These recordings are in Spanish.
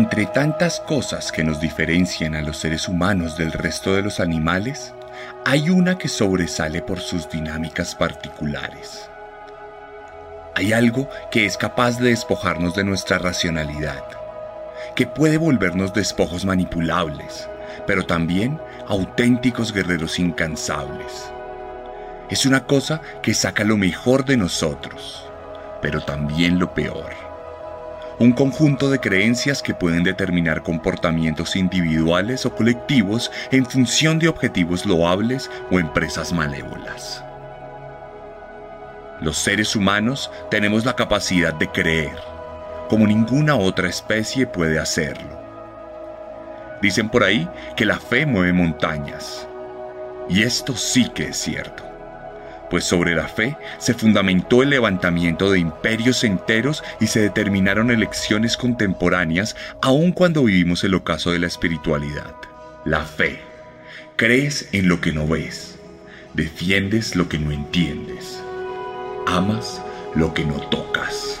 Entre tantas cosas que nos diferencian a los seres humanos del resto de los animales, hay una que sobresale por sus dinámicas particulares. Hay algo que es capaz de despojarnos de nuestra racionalidad, que puede volvernos despojos manipulables, pero también auténticos guerreros incansables. Es una cosa que saca lo mejor de nosotros, pero también lo peor un conjunto de creencias que pueden determinar comportamientos individuales o colectivos en función de objetivos loables o empresas malévolas. Los seres humanos tenemos la capacidad de creer, como ninguna otra especie puede hacerlo. Dicen por ahí que la fe mueve montañas, y esto sí que es cierto pues sobre la fe se fundamentó el levantamiento de imperios enteros y se determinaron elecciones contemporáneas aun cuando vivimos el ocaso de la espiritualidad. La fe. Crees en lo que no ves, defiendes lo que no entiendes, amas lo que no tocas.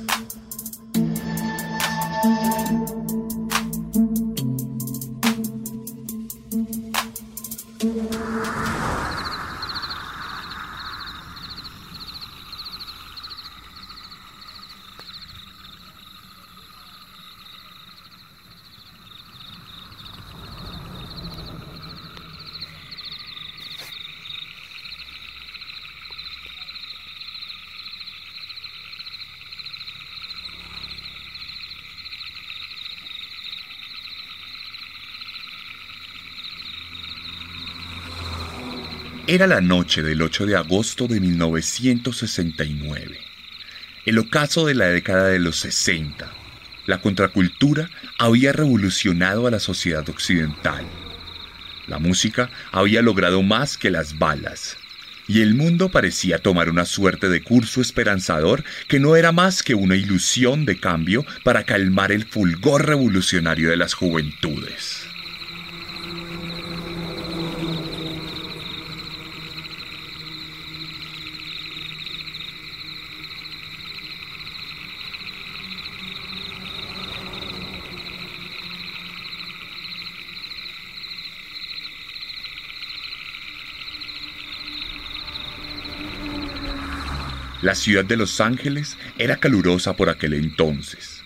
Era la noche del 8 de agosto de 1969, el ocaso de la década de los 60. La contracultura había revolucionado a la sociedad occidental. La música había logrado más que las balas, y el mundo parecía tomar una suerte de curso esperanzador que no era más que una ilusión de cambio para calmar el fulgor revolucionario de las juventudes. La ciudad de Los Ángeles era calurosa por aquel entonces,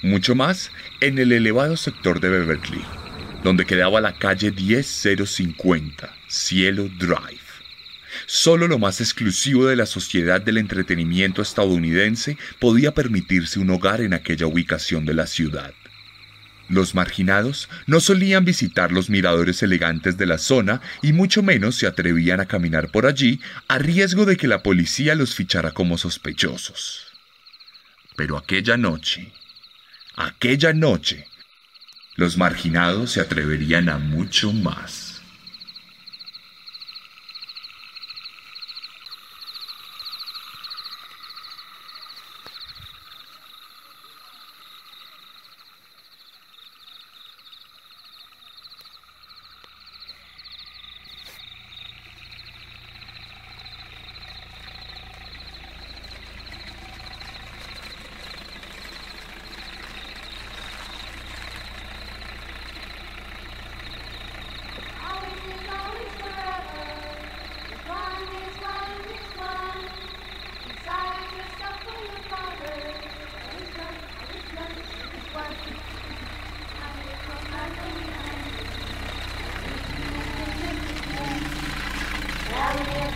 mucho más en el elevado sector de Beverly, donde quedaba la calle 10050, Cielo Drive. Solo lo más exclusivo de la sociedad del entretenimiento estadounidense podía permitirse un hogar en aquella ubicación de la ciudad. Los marginados no solían visitar los miradores elegantes de la zona y mucho menos se atrevían a caminar por allí a riesgo de que la policía los fichara como sospechosos. Pero aquella noche, aquella noche, los marginados se atreverían a mucho más.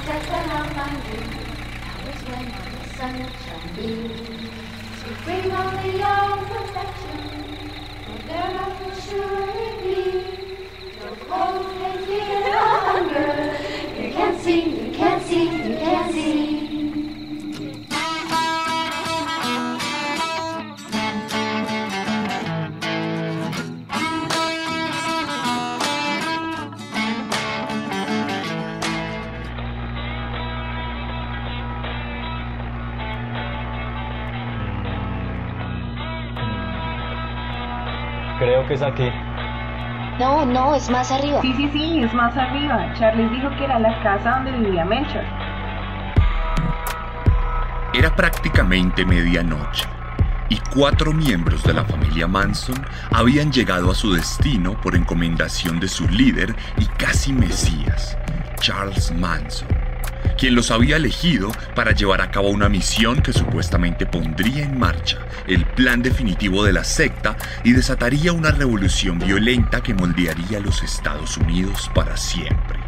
set the love I knew. That was when I was such a bring Supreme only your perfection, for there I will surely be. Your cold can feel the hunger. You can't see, you can't see, you can't see. Es aquí. No, no, es más arriba. Sí, sí, sí, es más arriba. Charles dijo que era la casa donde vivía Melchor. Era prácticamente medianoche y cuatro miembros de la familia Manson habían llegado a su destino por encomendación de su líder y casi mesías, Charles Manson, quien los había elegido para llevar a cabo una misión que supuestamente pondría en marcha el plan definitivo de la secta y desataría una revolución violenta que moldearía a los Estados Unidos para siempre.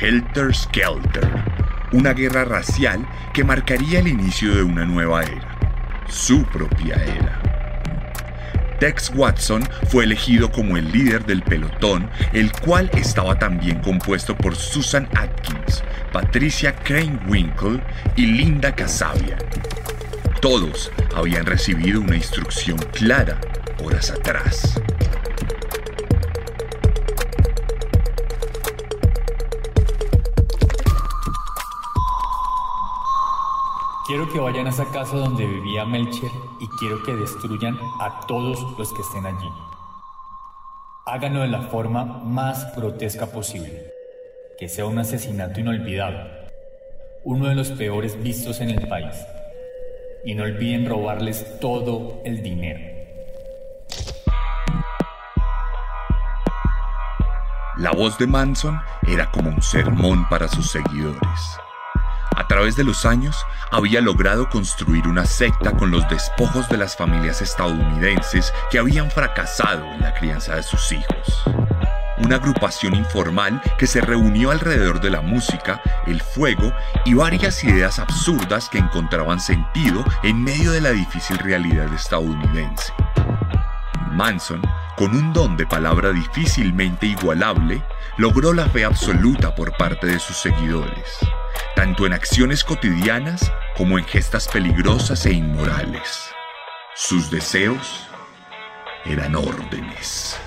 Helter Skelter, una guerra racial que marcaría el inicio de una nueva era, su propia era. Tex Watson fue elegido como el líder del pelotón, el cual estaba también compuesto por Susan Atkins, Patricia Crane Winkle y Linda Casabian. Todos habían recibido una instrucción clara horas atrás. Quiero que vayan a esa casa donde vivía Melcher y quiero que destruyan a todos los que estén allí. Háganlo de la forma más grotesca posible. Que sea un asesinato inolvidable. Uno de los peores vistos en el país. Y no olviden robarles todo el dinero. La voz de Manson era como un sermón para sus seguidores. A través de los años había logrado construir una secta con los despojos de las familias estadounidenses que habían fracasado en la crianza de sus hijos. Una agrupación informal que se reunió alrededor de la música, el fuego y varias ideas absurdas que encontraban sentido en medio de la difícil realidad estadounidense. Manson, con un don de palabra difícilmente igualable, logró la fe absoluta por parte de sus seguidores, tanto en acciones cotidianas como en gestas peligrosas e inmorales. Sus deseos eran órdenes.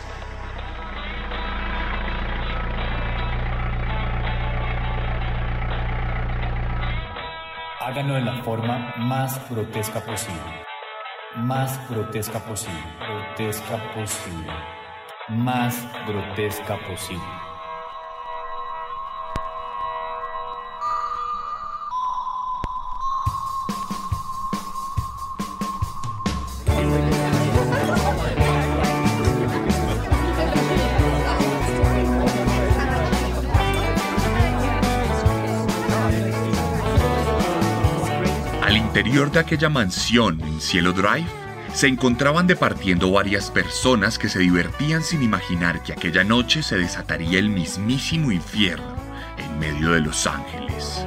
Háganlo de la forma más grotesca posible. Más grotesca posible. Grotesca posible. Más grotesca posible. Interior de aquella mansión en Cielo Drive se encontraban departiendo varias personas que se divertían sin imaginar que aquella noche se desataría el mismísimo infierno en medio de Los Ángeles.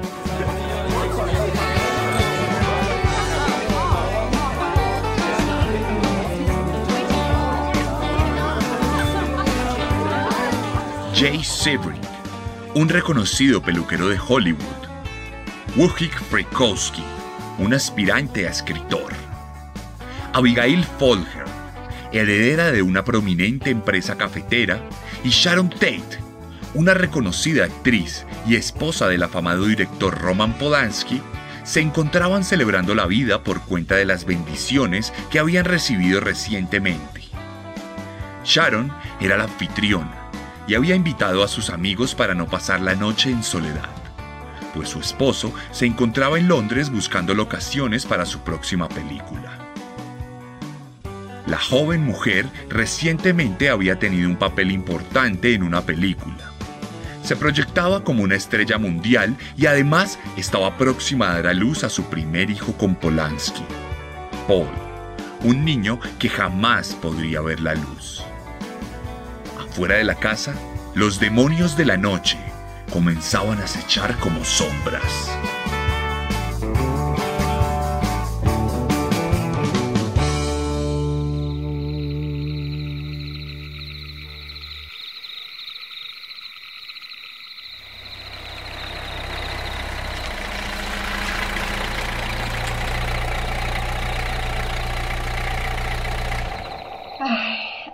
Jay Sebring, un reconocido peluquero de Hollywood. Wojciech Frykowski, un aspirante a escritor. Abigail Folger, heredera de una prominente empresa cafetera. Y Sharon Tate, una reconocida actriz y esposa del afamado director Roman Polanski, se encontraban celebrando la vida por cuenta de las bendiciones que habían recibido recientemente. Sharon era la anfitriona y había invitado a sus amigos para no pasar la noche en soledad, pues su esposo se encontraba en Londres buscando locaciones para su próxima película. La joven mujer recientemente había tenido un papel importante en una película. Se proyectaba como una estrella mundial y además estaba próxima a dar a luz a su primer hijo con Polanski, Paul, un niño que jamás podría ver la luz. Afuera de la casa, los demonios de la noche comenzaban a acechar como sombras.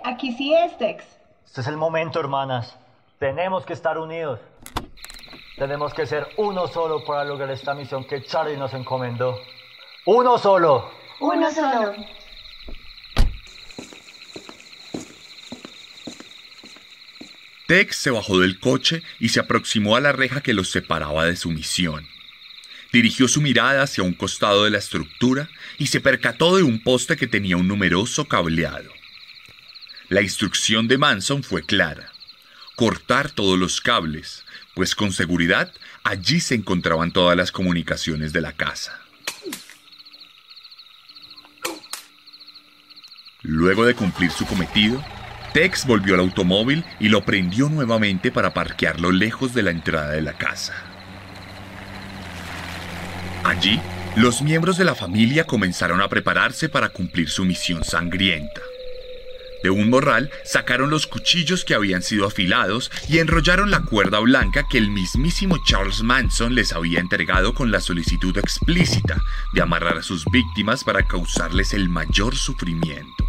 Aquí sí es, Tex. Este es el momento, hermanas. Tenemos que estar unidos. Tenemos que ser uno solo para lograr esta misión que Charlie nos encomendó. ¡Uno solo! Uno solo. Tex se bajó del coche y se aproximó a la reja que los separaba de su misión. Dirigió su mirada hacia un costado de la estructura y se percató de un poste que tenía un numeroso cableado. La instrucción de Manson fue clara. Cortar todos los cables, pues con seguridad allí se encontraban todas las comunicaciones de la casa. Luego de cumplir su cometido, Tex volvió al automóvil y lo prendió nuevamente para parquearlo lejos de la entrada de la casa. Allí, los miembros de la familia comenzaron a prepararse para cumplir su misión sangrienta. De un morral sacaron los cuchillos que habían sido afilados y enrollaron la cuerda blanca que el mismísimo Charles Manson les había entregado con la solicitud explícita de amarrar a sus víctimas para causarles el mayor sufrimiento.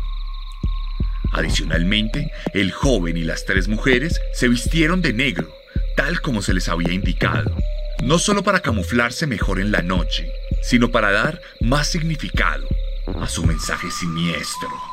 Adicionalmente, el joven y las tres mujeres se vistieron de negro, tal como se les había indicado, no solo para camuflarse mejor en la noche, sino para dar más significado a su mensaje siniestro.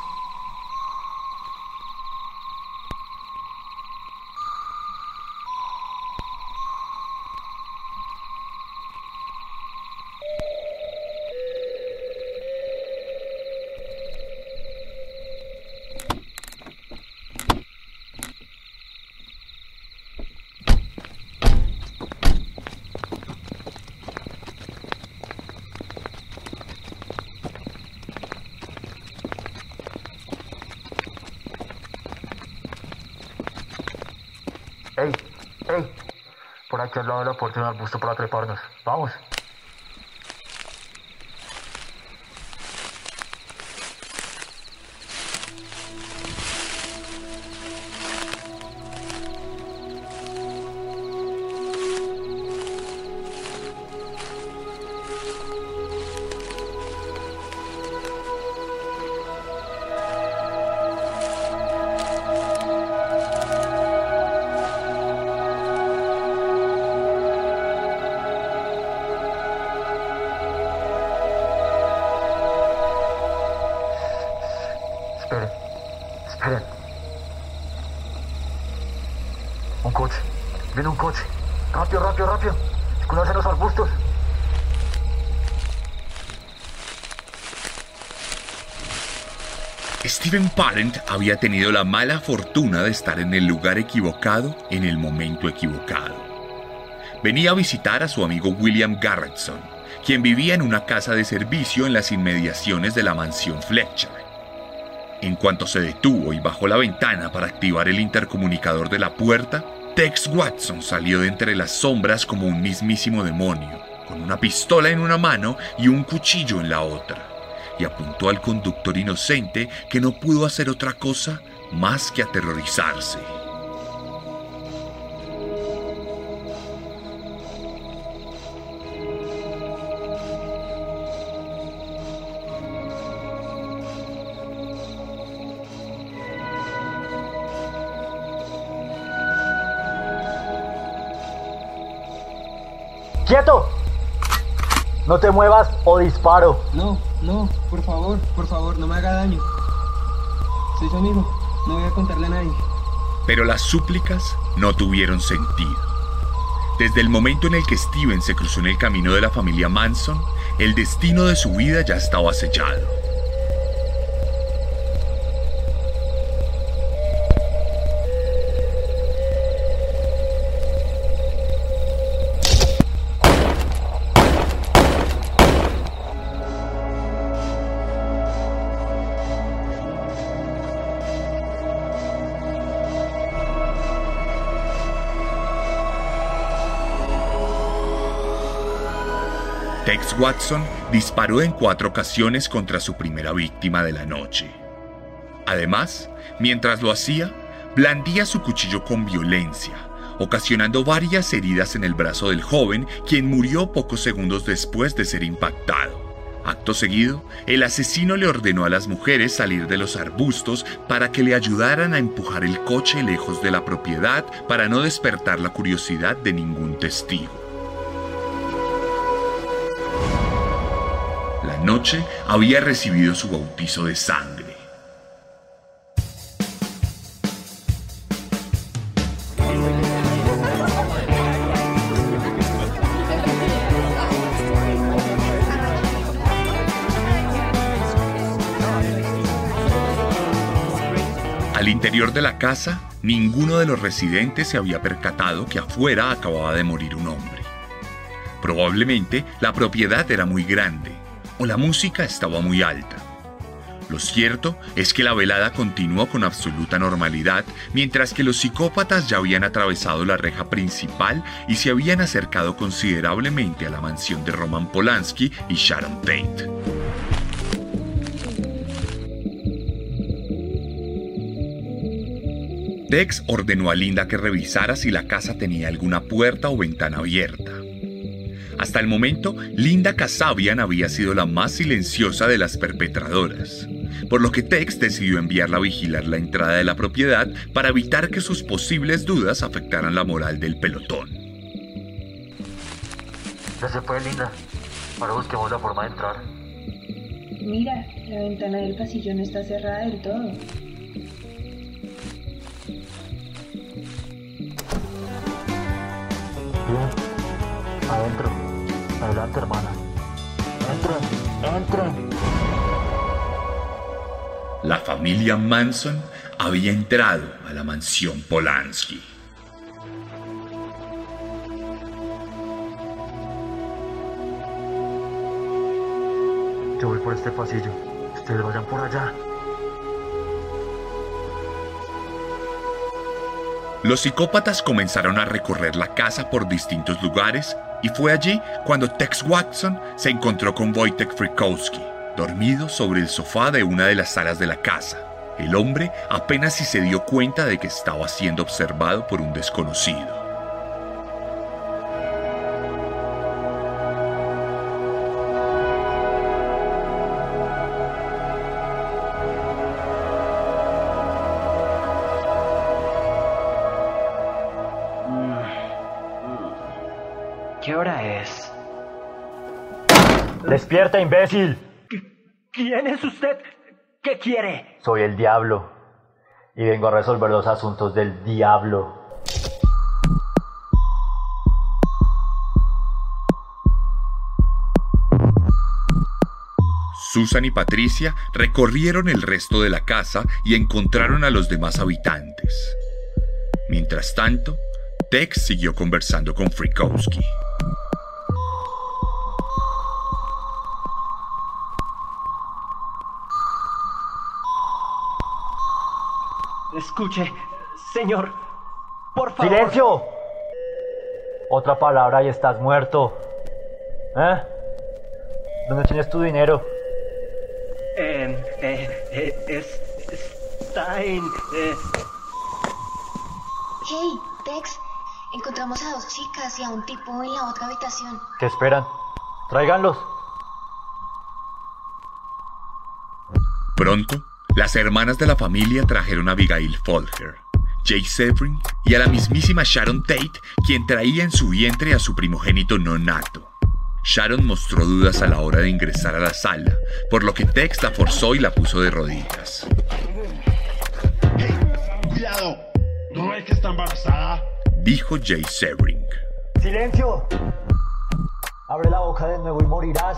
¡Ey! ¡Ey! Por aquí al lado de la puerta hay un para treparnos. ¡Vamos! Parent había tenido la mala fortuna de estar en el lugar equivocado en el momento equivocado. Venía a visitar a su amigo William Garretson, quien vivía en una casa de servicio en las inmediaciones de la mansión Fletcher. En cuanto se detuvo y bajó la ventana para activar el intercomunicador de la puerta, Tex Watson salió de entre las sombras como un mismísimo demonio, con una pistola en una mano y un cuchillo en la otra, y apuntó al conductor inocente que no pudo hacer otra cosa más que aterrorizarse. ¡Quieto! No te muevas o disparo. No, no, por favor, por favor, no me haga daño. Soy su amigo, no voy a contarle a nadie. Pero las súplicas no tuvieron sentido. Desde el momento en el que Steven se cruzó en el camino de la familia Manson, el destino de su vida ya estaba sellado. Watson disparó en cuatro ocasiones contra su primera víctima de la noche. Además, mientras lo hacía, blandía su cuchillo con violencia, ocasionando varias heridas en el brazo del joven, quien murió pocos segundos después de ser impactado, Acto seguido, el asesino le ordenó a las mujeres salir de los arbustos para que le ayudaran a empujar el coche lejos de la propiedad para no despertar la curiosidad de ningún testigo. Noche había recibido su bautizo de sangre. Al interior de la casa, ninguno de los residentes se había percatado que afuera acababa de morir un hombre. Probablemente la propiedad era muy grande o la música estaba muy alta. Lo cierto es que la velada continuó con absoluta normalidad, mientras que los psicópatas ya habían atravesado la reja principal y se habían acercado considerablemente a la mansión de Roman Polanski y Sharon Tate. Tex ordenó a Linda que revisara si la casa tenía alguna puerta o ventana abierta. Hasta el momento, Linda Kasabian había sido la más silenciosa de las perpetradoras, por lo que Tex decidió enviarla a vigilar la entrada de la propiedad para evitar que sus posibles dudas afectaran la moral del pelotón. Ya se fue, Linda. Ahora busquemos la forma de entrar. Mira, la ventana del pasillo no está cerrada del todo. Bien. Adentro. Adelante, hermana. Entren, entren. La familia Manson había entrado a la mansión Polanski. Yo voy por este pasillo. Ustedes vayan por allá. Los psicópatas comenzaron a recorrer la casa por distintos lugares y fue allí cuando Tex Watson se encontró con Wojtek Frykowski, dormido sobre el sofá de una de las salas de la casa. El hombre apenas si se dio cuenta de que estaba siendo observado por un desconocido. ¿Qué hora es? ¡Despierta, imbécil! ¿Quién es usted? ¿Qué quiere? Soy el diablo. Y vengo a resolver los asuntos del diablo. Susan y Patricia recorrieron el resto de la casa y encontraron a los demás habitantes. Mientras tanto, Tex siguió conversando con Frykowski. Escuche, señor, por favor. ¡Silencio! Otra palabra y estás muerto. ¿Eh? ¿Dónde tienes tu dinero? Eh, eh, eh, es, está en... eh, Hey, Tex, encontramos a dos chicas y a un tipo en la otra habitación. ¿Qué esperan? Tráiganlos. Pronto, las hermanas de la familia trajeron a Abigail Folger, Jay Severin y a la mismísima Sharon Tate, quien traía en su vientre a su primogénito no nato. Sharon mostró dudas a la hora de ingresar a la sala, por lo que Tex la forzó y la puso de rodillas. Cuidado, ¿no ves que está embarazada? Dijo Jay Severin. ¡Silencio! Abre la boca de nuevo y morirás.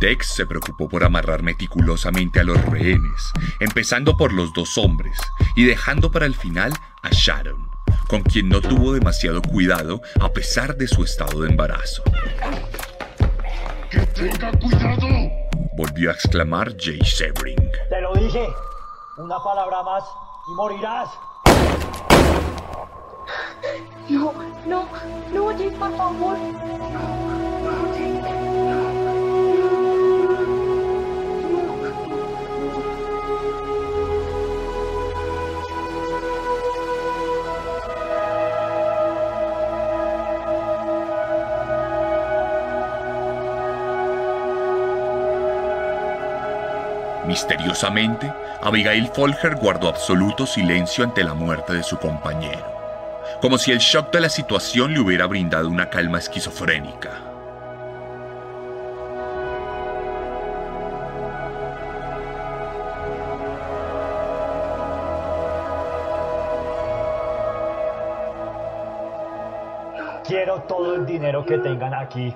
Tex se preocupó por amarrar meticulosamente a los rehenes, empezando por los dos hombres y dejando para el final a Sharon, con quien no tuvo demasiado cuidado a pesar de su estado de embarazo. ¡Que tenga cuidado! Volvió a exclamar Jay Sebring. Te lo dije. Una palabra más y morirás. No, no, no, Jake, por favor. Misteriosamente, Abigail Folger guardó absoluto silencio ante la muerte de su compañero, como si el shock de la situación le hubiera brindado una calma esquizofrénica. Quiero todo el dinero que tengan aquí.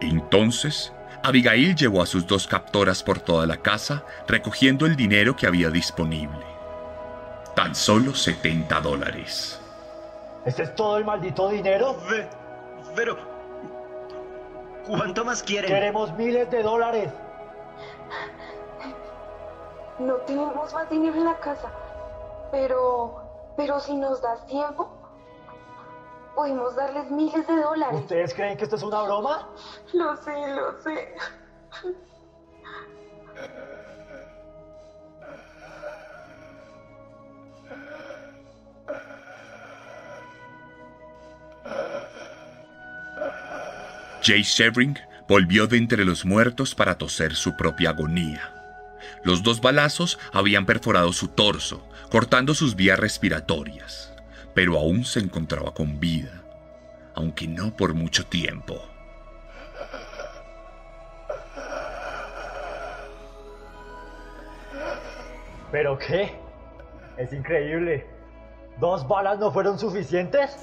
Entonces, Abigail llevó a sus dos captoras por toda la casa, recogiendo el dinero que había disponible. Tan solo 70 dólares. ¿Ese es todo el maldito dinero? Pero... ¿Cuánto más quieren? Queremos miles de dólares. No tenemos más dinero en la casa, pero... Pero si nos das tiempo, podemos darles miles de dólares. ¿Ustedes creen que esto es una broma? Lo sé, lo sé. Jay Shevring volvió de entre los muertos para toser su propia agonía. Los dos balazos habían perforado su torso, cortando sus vías respiratorias, pero aún se encontraba con vida, aunque no por mucho tiempo. ¿Pero qué? Es increíble. ¿Dos balas no fueron suficientes?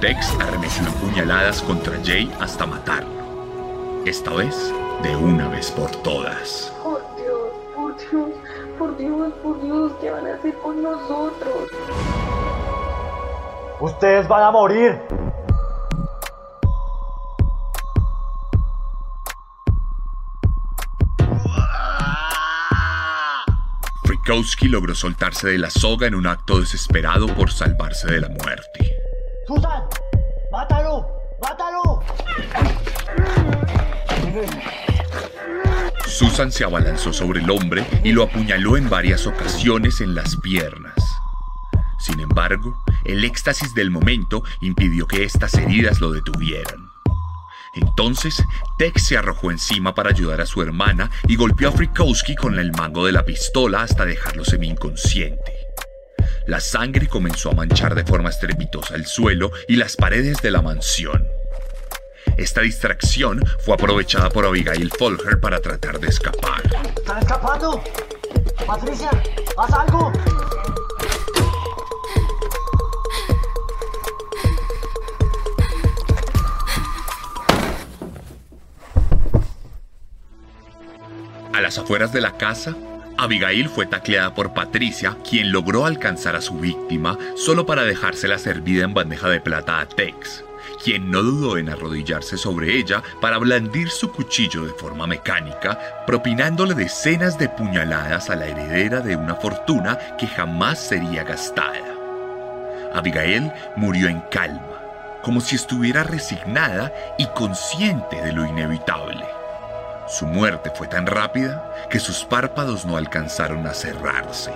Tex puñaladas contra Jay hasta matarlo. Esta vez, de una vez por todas. Por Dios, por Dios, por Dios, por Dios, ¿qué van a hacer con nosotros? Ustedes van a morir. Frikowski logró soltarse de la soga en un acto desesperado por salvarse de la muerte. Susan se abalanzó sobre el hombre y lo apuñaló en varias ocasiones en las piernas. Sin embargo, el éxtasis del momento impidió que estas heridas lo detuvieran. Entonces, Tex se arrojó encima para ayudar a su hermana y golpeó a Frikowski con el mango de la pistola hasta dejarlo semi-inconsciente. La sangre comenzó a manchar de forma estrepitosa el suelo y las paredes de la mansión. Esta distracción fue aprovechada por Abigail Folger para tratar de escapar. ¡Están escapando! ¡Patricia! ¡Haz algo! A las afueras de la casa, Abigail fue tacleada por Patricia, quien logró alcanzar a su víctima solo para dejársela servida en bandeja de plata a Tex, quien no dudó en arrodillarse sobre ella para blandir su cuchillo de forma mecánica, propinándole decenas de puñaladas a la heredera de una fortuna que jamás sería gastada. Abigail murió en calma, como si estuviera resignada y consciente de lo inevitable. Su muerte fue tan rápida que sus párpados no alcanzaron a cerrarse.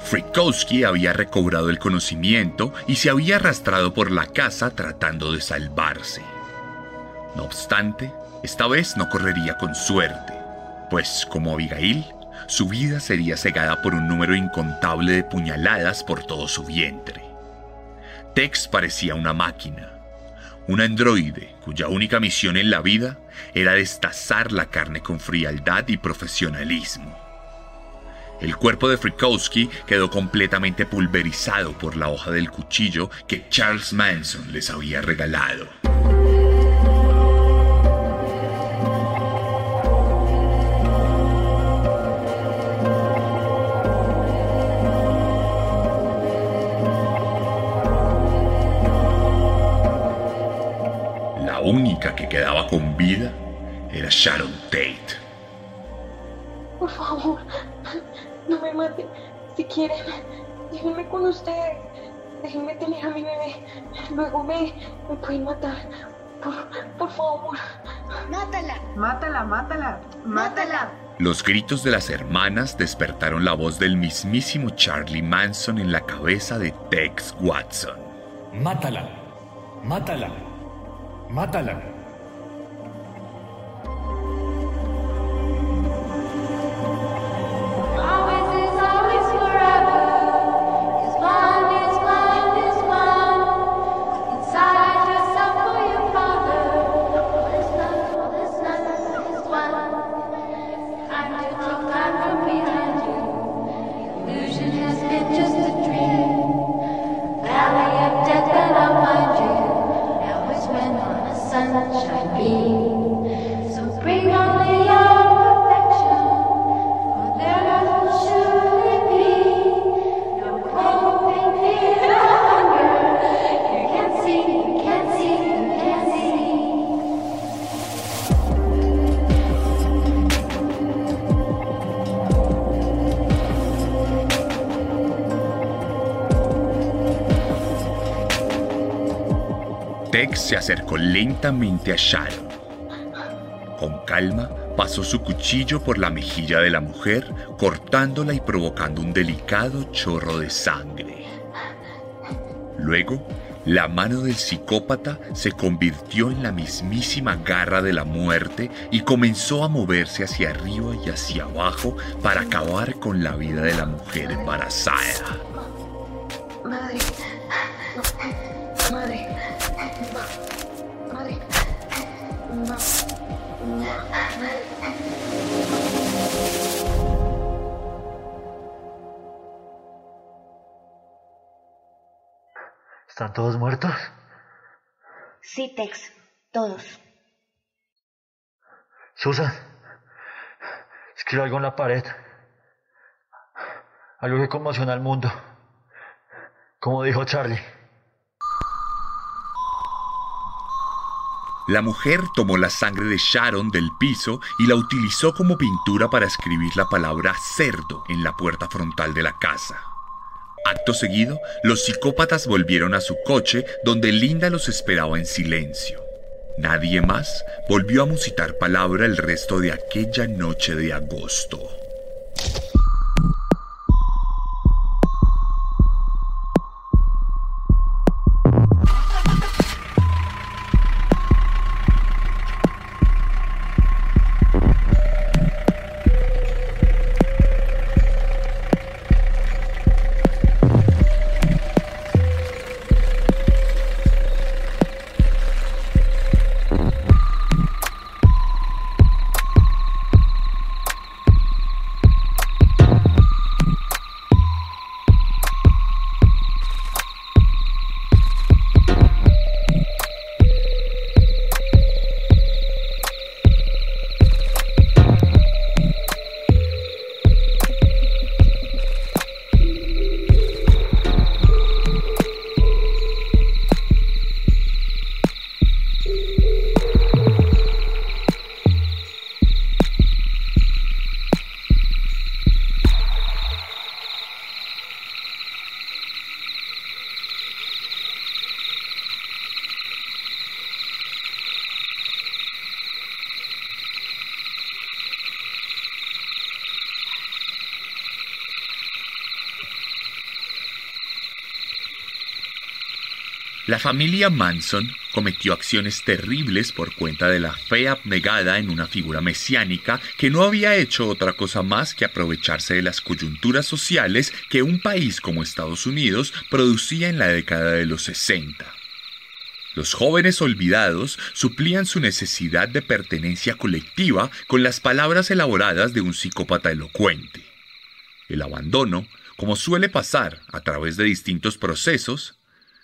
Frikowski había recobrado el conocimiento y se había arrastrado por la casa tratando de salvarse. No obstante, esta vez no correría con suerte, pues como Abigail, su vida sería cegada por un número incontable de puñaladas por todo su vientre. Tex parecía una máquina, un androide cuya única misión en la vida era destazar la carne con frialdad y profesionalismo. El cuerpo de Frikowski quedó completamente pulverizado por la hoja del cuchillo que Charles Manson les había regalado. La única que quedaba con vida era Sharon Tate. Por favor, Si quieren, déjenme con ustedes. Déjenme tener a mi bebé. Luego me, me pueden matar. Por, por favor. Mátala. Mátala, mátala, mátala. Los gritos de las hermanas despertaron la voz del mismísimo Charlie Manson en la cabeza de Tex Watson. Mátala. Mátala. Mátala. Se acercó lentamente a Sharon. Con calma, pasó su cuchillo por la mejilla de la mujer, cortándola y provocando un delicado chorro de sangre. Luego, la mano del psicópata se convirtió en la mismísima garra de la muerte y comenzó a moverse hacia arriba y hacia abajo para acabar con la vida de la mujer embarazada. Madre. ¿Están todos muertos? Sí, Tex. Todos. Susan, escribe algo en la pared. Algo que conmociona al mundo. Como dijo Charlie. La mujer tomó la sangre de Sharon del piso y la utilizó como pintura para escribir la palabra cerdo en la puerta frontal de la casa. Acto seguido, los psicópatas volvieron a su coche donde Linda los esperaba en silencio. Nadie más volvió a musitar palabra el resto de aquella noche de agosto. La familia Manson cometió acciones terribles por cuenta de la fe abnegada en una figura mesiánica que no había hecho otra cosa más que aprovecharse de las coyunturas sociales que un país como Estados Unidos producía en la década de los 60. Los jóvenes olvidados suplían su necesidad de pertenencia colectiva con las palabras elaboradas de un psicópata elocuente. El abandono, como suele pasar a través de distintos procesos,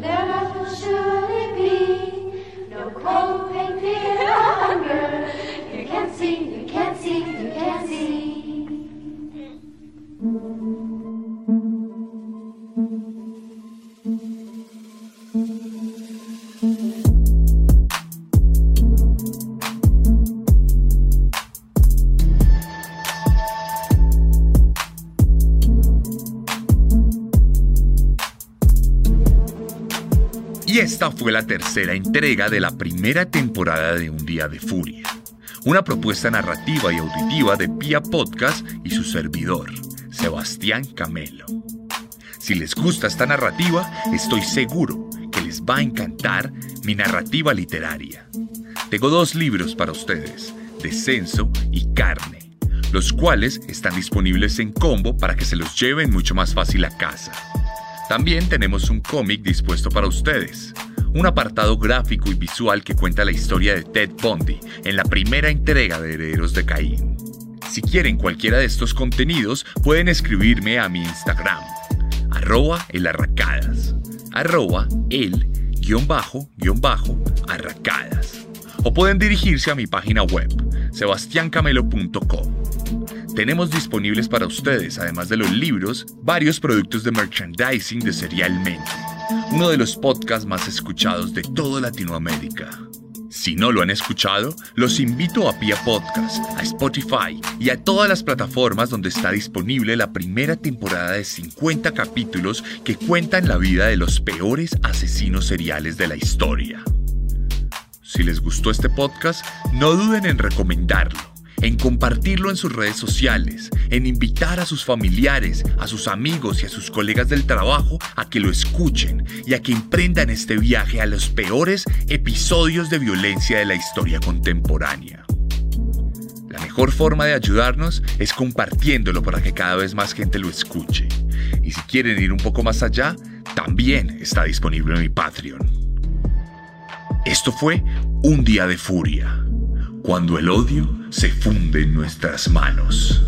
For there must will surely be no cold, pain, fear, or hunger. You can't see, you can't see, esta fue la tercera entrega de la primera temporada de Un Día de Furia, una propuesta narrativa y auditiva de Pia Podcast y su servidor, Sebastián Camelo. Si les gusta esta narrativa, estoy seguro que les va a encantar mi narrativa literaria. Tengo dos libros para ustedes, Descenso y Carne, los cuales están disponibles en combo para que se los lleven mucho más fácil a casa. También tenemos un cómic dispuesto para ustedes, un apartado gráfico y visual que cuenta la historia de Ted Bundy en la primera entrega de Herederos de Caín. Si quieren cualquiera de estos contenidos, pueden escribirme a mi Instagram, arroba elarracadas, arroba el guion bajo guion bajo arracadas. O pueden dirigirse a mi página web, sebastiancamelo.com. Tenemos disponibles para ustedes, además de los libros, varios productos de merchandising de Serialmente, uno de los podcasts más escuchados de toda Latinoamérica. Si no lo han escuchado, los invito a Pia Podcast, a Spotify y a todas las plataformas donde está disponible la primera temporada de 50 capítulos que cuentan la vida de los peores asesinos seriales de la historia. Si les gustó este podcast, no duden en recomendarlo en compartirlo en sus redes sociales, en invitar a sus familiares, a sus amigos y a sus colegas del trabajo a que lo escuchen y a que emprendan este viaje a los peores episodios de violencia de la historia contemporánea. La mejor forma de ayudarnos es compartiéndolo para que cada vez más gente lo escuche. Y si quieren ir un poco más allá, también está disponible en mi Patreon. Esto fue Un Día de Furia cuando el odio se funde en nuestras manos.